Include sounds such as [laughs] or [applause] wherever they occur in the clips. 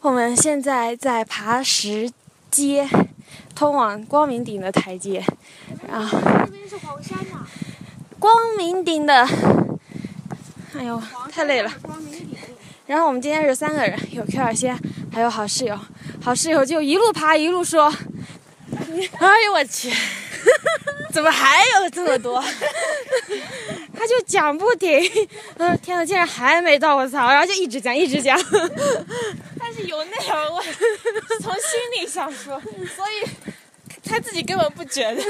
我们现在在爬石阶，通往光明顶的台阶。啊，那边是黄山呐。光明顶的，哎呦，太累了。然后我们今天是三个人，有 Q 二仙，还有好室友。好室友就一路爬一路说：“哎呦我去，怎么还有这么多？” [laughs] 他就讲不停。嗯：“天呐，竟然还没到！我操！”然后就一直讲，一直讲。但是有内容，我 [laughs] 从心里想说，[laughs] 所以他自己根本不觉得，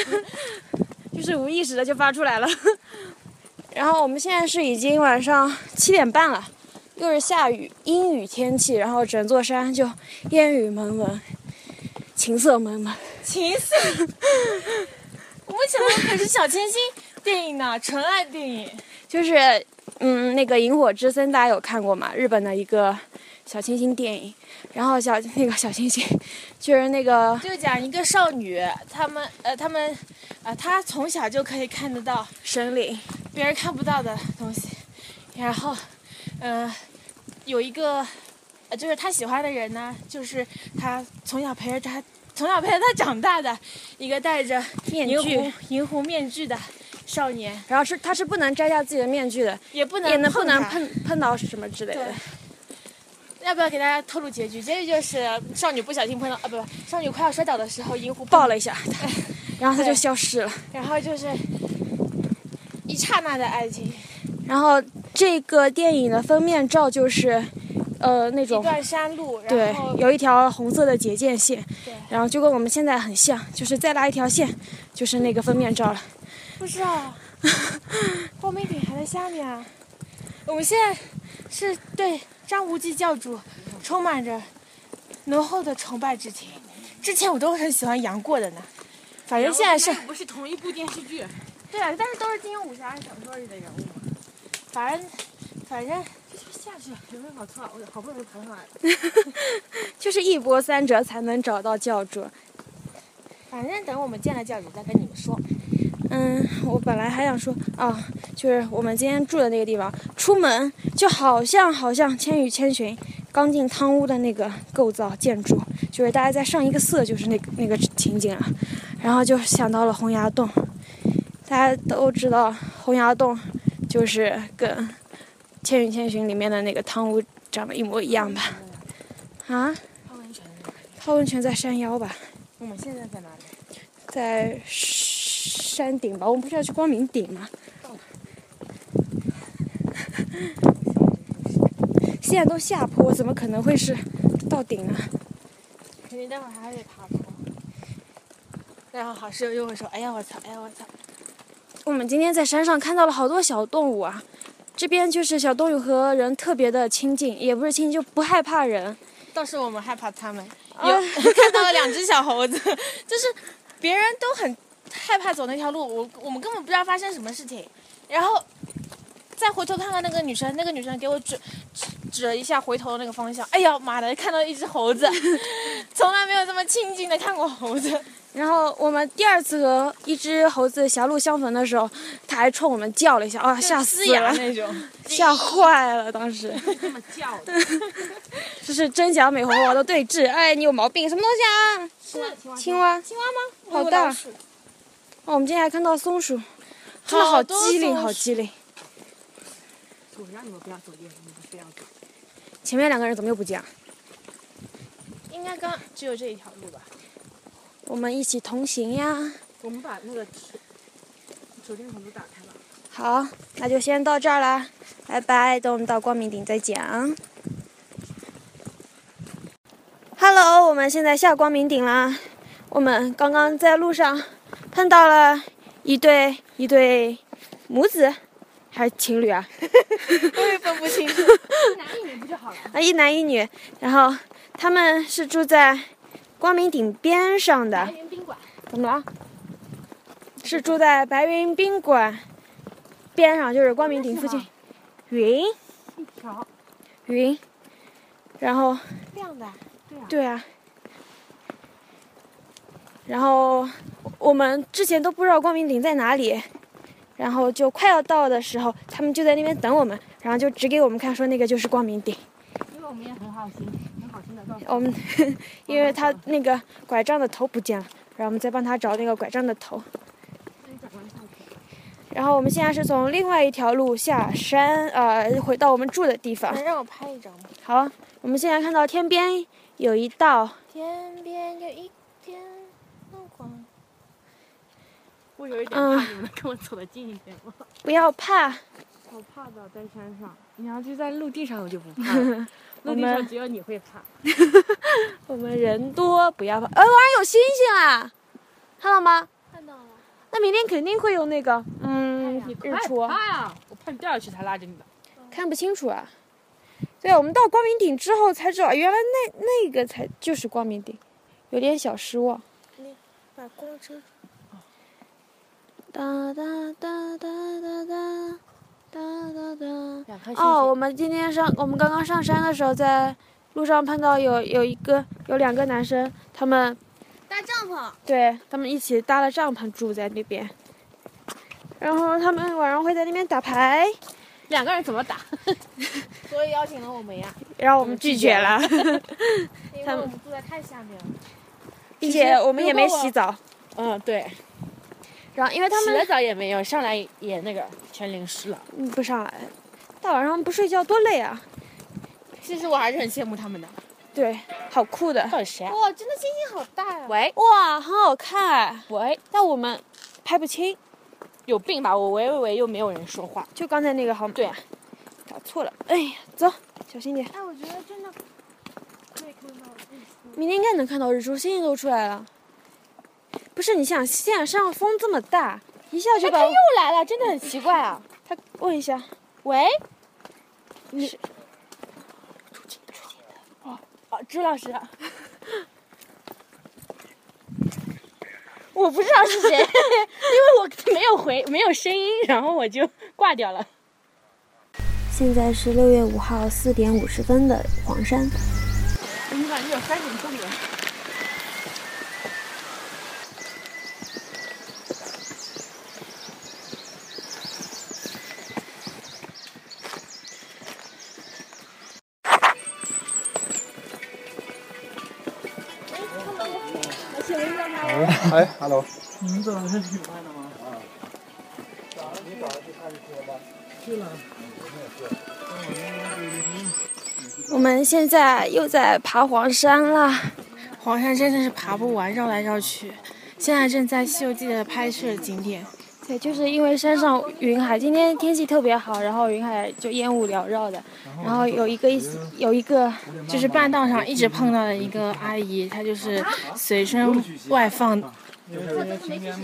[laughs] 就是无意识的就发出来了。然后我们现在是已经晚上七点半了。又是下雨，阴雨天气，然后整座山就烟雨蒙蒙，情色蒙蒙。情色，我们想的可是小清新电影呢，纯爱电影。就是，嗯，那个《萤火之森》大家有看过吗？日本的一个小清新电影。然后小那个小清新，[laughs] 就是那个，就讲一个少女，他们呃，他们，啊，她从小就可以看得到神灵，别人看不到的东西，然后。呃，有一个，呃，就是她喜欢的人呢，就是她从小陪着他，从小陪着他长大的一个戴着面具、银狐面具的少年。然后是他是不能摘下自己的面具的，也不能也能不能碰碰到什么之类的。要不要给大家透露结局？结局就是少女不小心碰到啊，不不，少女快要摔倒的时候，银狐抱了一下她，[laughs] 然后她就消失了。然后就是一刹那的爱情，然后。这个电影的封面照就是，呃，那种一段山路，对，有一条红色的结界线，对，然后就跟我们现在很像，就是再拉一条线，就是那个封面照了。不知道，光明顶还在下面啊。我们现在是对张无忌教主充满着浓厚的崇拜之情。之前我都很喜欢杨过的呢，反正现在是不是同一部电视剧？对啊，但是都是金庸武侠小说里的人物嘛。反正，反正下去有没有跑错？我好不容易爬上来 [laughs] 就是一波三折才能找到教主。反正等我们见了教主再跟你们说。嗯，我本来还想说啊，就是我们今天住的那个地方，出门就好像好像《千与千寻》刚进汤屋的那个构造建筑，就是大家在上一个色，就是那个那个情景啊。然后就想到了洪崖洞，大家都知道洪崖洞。就是跟《千与千寻》里面的那个汤屋长得一模一样吧？啊？泡温泉。泡温泉在山腰吧？我们现在在哪里？在山顶吧？我们不是要去光明顶吗？现在都下坡，怎么可能会是到顶呢？肯定待会儿还得爬坡。然后好室友又会说：“哎呀我操！哎呀我操！”我们今天在山上看到了好多小动物啊，这边就是小动物和人特别的亲近，也不是亲近，就不害怕人。倒是我们害怕他们。有 [laughs] 看到了两只小猴子，[laughs] 就是别人都很害怕走那条路，我我们根本不知道发生什么事情。然后再回头看看那个女生，那个女生给我指指指了一下回头的那个方向。哎呀妈的，看到一只猴子，[laughs] 从来没有这么亲近的看过猴子。然后我们第二次和一只猴子狭路相逢的时候，它还冲我们叫了一下，啊，吓死了那种，[laughs] 吓坏了当时。这么叫的，[laughs] 这是真假美猴王的对峙。哎，你有毛病，什么东西啊？是青蛙。青蛙吗？好大。哦，我们今天还看到松鼠，真的好机灵，好机灵。我让你们不要走夜路，你们非要走。前面两个人怎么又不见了？应该刚只有这一条路吧。我们一起同行呀！我们把那个手电筒都打开了。好，那就先到这儿啦，拜拜！等我们到光明顶再讲。Hello，我们现在下光明顶啦。我们刚刚在路上碰到了一对一对母子，还是情侣啊？[laughs] 我也分不清楚。一男一女不就好了？啊，一男一女，然后他们是住在。光明顶边上的，白云宾馆怎么了？是住在白云宾馆边上，就是光明顶附近。云，一条云，然后亮的，对啊，对啊。然后我们之前都不知道光明顶在哪里，然后就快要到的时候，他们就在那边等我们，然后就指给我们看，说那个就是光明顶。因为我们也很好。好心，很好心的告诉我们 [laughs] 因为他那个拐杖的头不见了，然后我们再帮他找那个拐杖的头。然后我们现在是从另外一条路下山，呃，回到我们住的地方。能让我拍一张吗？好，我们现在看到天边有一道，天边有一片灯光。我有一点怕，你们能跟我走得近一点吗？不要怕，好怕的，在山上。你要就在陆地上，我就不怕了。[laughs] 陆地上只有你会怕。我们 [laughs] 人多，不要怕。呃，晚上有星星啊，看到吗？看到了。那明天肯定会有那个，嗯，日出。怕呀！我怕你掉下去才拉着你的。看不清楚啊。对，我们到光明顶之后才知道，原来那那个才就是光明顶，有点小失望。把光遮住。哒哒哒哒哒哒哒哒哒。哦，我们今天上，我们刚刚上山的时候，在路上碰到有有一个有两个男生，他们搭帐篷。对他们一起搭了帐篷住在那边，然后他们晚上会在那边打牌，两个人怎么打？所以邀请了我们呀。然后我们拒绝了，因为我们住在太下面了。并且我们也没洗澡。嗯，对。然后因为他们洗了澡也没有，上来也那个全淋湿了。嗯，不上来，大晚上不睡觉多累啊！其实我还是很羡慕他们的。对，好酷的。到底谁啊？哇，真的星星好大呀！喂，哇，很好看。喂，但我们拍不清，有病吧？我喂喂喂，又没有人说话。就刚才那个好吗？对啊，打错了。哎呀，走，小心点。哎，我觉得真的可以看到日出。明天应该能看到日出，星星都出来了。不是，你想，现在山上风这么大，一下就把。他又来了，真的很奇怪啊！他问一下，喂，你出镜，出镜的。哦哦，朱老师。[laughs] 我不知道是谁，[laughs] 因为我没有回，没有声音，然后我就挂掉了。现在是六月五号四点五十分的黄山。哎，hello。你们走的是挺快的吗？啊。你早上去看日出了吗？去了。我们现在又在爬黄山了，黄山真的是爬不完，绕来绕去。现在正在《西游记》的拍摄景点。对，就是因为山上云海，今天天气特别好，然后云海就烟雾缭绕的。然后有一个一有一个，就是半道上一直碰到的一个阿姨，她就是随身外放。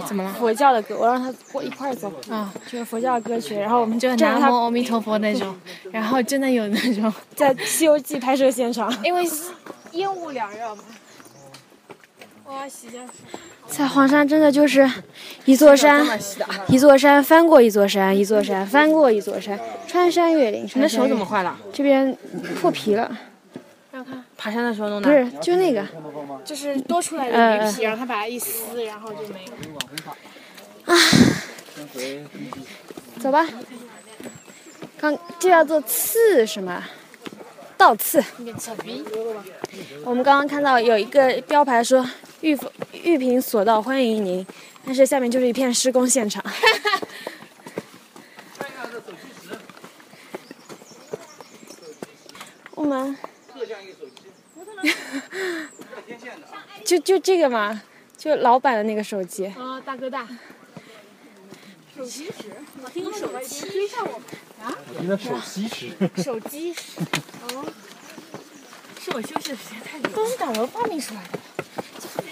怎么了？佛教的歌，我让她过一块儿走。啊，就是佛教的歌曲，然后我们就南无阿弥陀佛那种。[laughs] 然后真的有那种 [laughs] 在《西游记》拍摄现场，因为 [laughs] 烟雾缭绕嘛。在黄山真的就是一座山，一座山翻过一座山，一座山翻过一座山，穿山越岭。你的手怎么坏了？这边破皮了。让看。爬山的时候弄的。不是，就那个。就是多出来的鱼皮，然后他把它一撕，然后就没了。啊。走吧。刚这叫做刺是吗？倒刺。[laughs] 我们刚刚看到有一个标牌说“玉玉屏索道欢迎您”，但是下面就是一片施工现场。[laughs] 我们。[laughs] 就就这个嘛，就老板的那个手机。哦，大哥大。手机时，我听手机追上我们啊？我听的手机时。手机时。哦。是我休息的时间太久。都是导游发明出来的。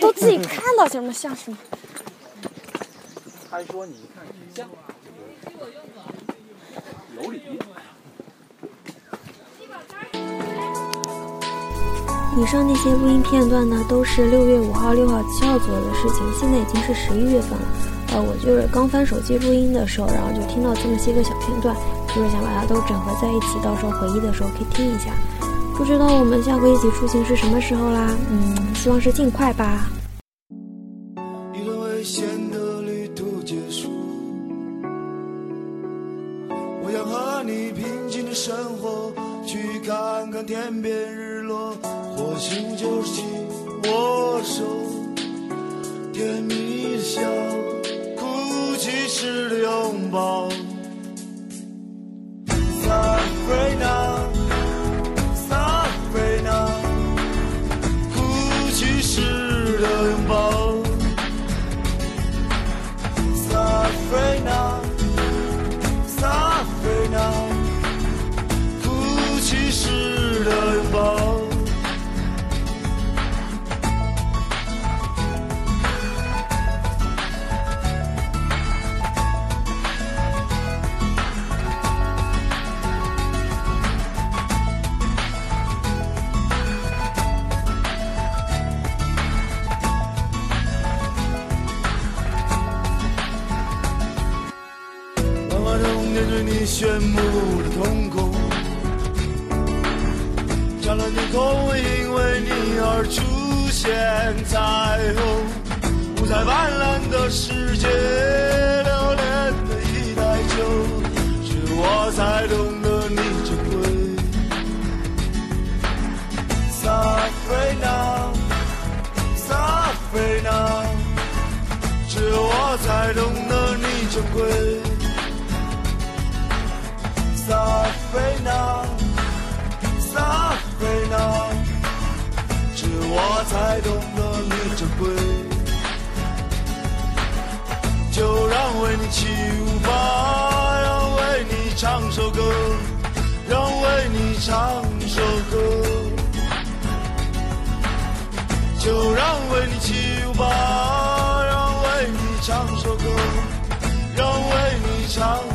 都自己看到什么像什么。他说你看像。有理。以上那些录音片段呢，都是六月五号、六号、七号左右的事情。现在已经是十一月份了，呃，我就是刚翻手机录音的时候，然后就听到这么些个小片段，就是想把它都整合在一起，到时候回忆的时候可以听一下。不知道我们下回一起出行是什么时候啦？嗯，希望是尽快吧。一段危险的旅途结束，我要和你平静的生活，去看看天边日落。或许就是紧握手，甜蜜的笑，是拥抱。炫目的瞳孔，湛蓝天空会因为你而出现彩虹，五彩斑斓的世界，留恋的已太久，是我才懂得你珍贵。Sabrina, Sabrina，只有我才懂得你珍贵。Sabrina, Sabrina，只有我才懂得你珍贵。就让为你起舞吧，让为你唱首歌，让为你唱首歌。就让为你起舞吧，让为你唱首歌，让为你唱。